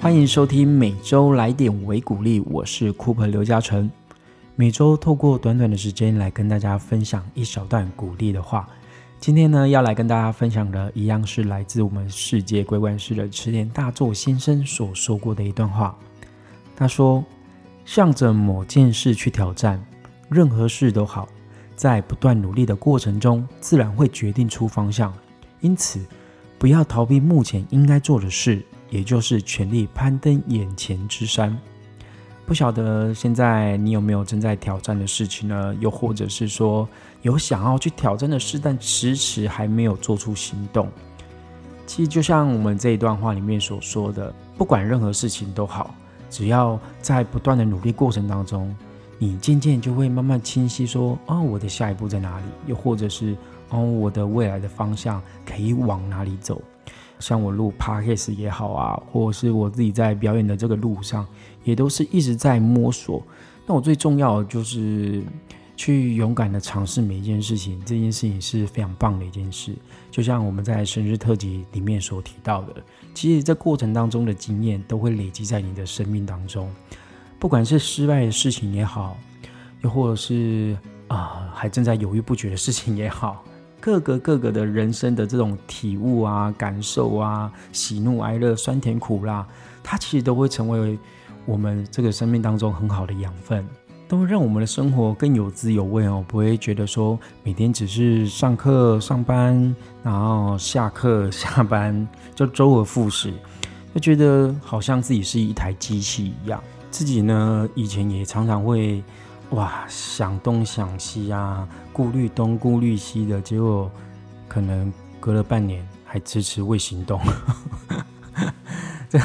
欢迎收听每周来点微鼓励，我是 Cooper 刘嘉诚。每周透过短短的时间来跟大家分享一小段鼓励的话。今天呢，要来跟大家分享的一样是来自我们世界规管师的池田大作先生所说过的一段话。他说：“向着某件事去挑战，任何事都好，在不断努力的过程中，自然会决定出方向。因此，不要逃避目前应该做的事。”也就是全力攀登眼前之山。不晓得现在你有没有正在挑战的事情呢？又或者是说有想要去挑战的事，但迟迟还没有做出行动？其实就像我们这一段话里面所说的，不管任何事情都好，只要在不断的努力过程当中，你渐渐就会慢慢清晰说：哦，我的下一步在哪里？又或者是哦，我的未来的方向可以往哪里走？像我录 podcast 也好啊，或者是我自己在表演的这个路上，也都是一直在摸索。那我最重要的就是去勇敢的尝试每一件事情，这件事情是非常棒的一件事。就像我们在生日特辑里面所提到的，其实这过程当中的经验都会累积在你的生命当中，不管是失败的事情也好，又或者是啊还正在犹豫不决的事情也好。各个各个的人生的这种体悟啊、感受啊、喜怒哀乐、酸甜苦辣，它其实都会成为我们这个生命当中很好的养分，都会让我们的生活更有滋有味哦。不会觉得说每天只是上课、上班，然后下课、下班就周而复始，就觉得好像自己是一台机器一样。自己呢，以前也常常会。哇，想东想西啊，顾虑东顾虑西的，结果可能隔了半年还迟迟未行动，这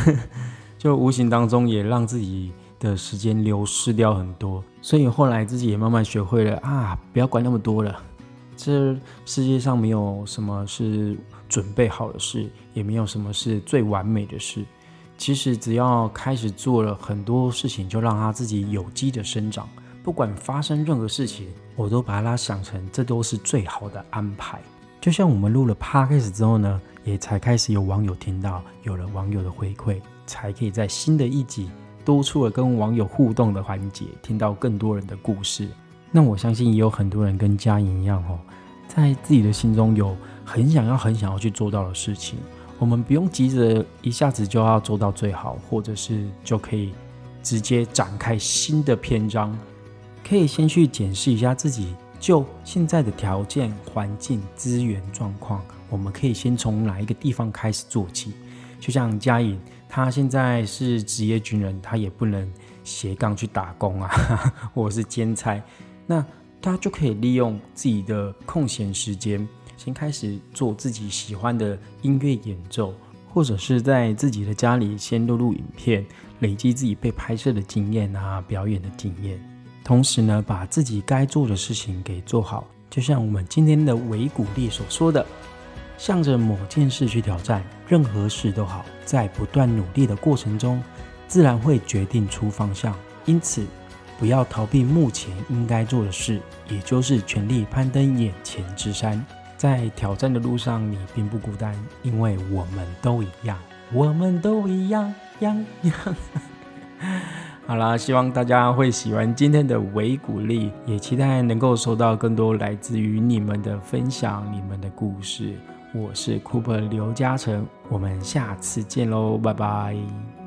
就无形当中也让自己的时间流失掉很多。所以后来自己也慢慢学会了啊，不要管那么多了。这世界上没有什么是准备好的事，也没有什么是最完美的事。其实只要开始做了很多事情，就让它自己有机的生长。不管发生任何事情，我都把它想成这都是最好的安排。就像我们录了 podcast 之后呢，也才开始有网友听到，有了网友的回馈，才可以在新的一集多出了跟网友互动的环节，听到更多人的故事。那我相信也有很多人跟嘉颖一样哦，在自己的心中有很想要、很想要去做到的事情。我们不用急着一下子就要做到最好，或者是就可以直接展开新的篇章。可以先去检视一下自己，就现在的条件、环境、资源状况，我们可以先从哪一个地方开始做起。就像嘉颖，他现在是职业军人，他也不能斜杠去打工啊，或者是兼差，那他就可以利用自己的空闲时间，先开始做自己喜欢的音乐演奏，或者是在自己的家里先录录影片，累积自己被拍摄的经验啊，表演的经验。同时呢，把自己该做的事情给做好，就像我们今天的维鼓励所说的，向着某件事去挑战，任何事都好，在不断努力的过程中，自然会决定出方向。因此，不要逃避目前应该做的事，也就是全力攀登眼前之山。在挑战的路上，你并不孤单，因为我们都一样，我们都一样，样样。好啦，希望大家会喜欢今天的维鼓励，也期待能够收到更多来自于你们的分享、你们的故事。我是 Cooper 刘嘉诚，我们下次见喽，拜拜。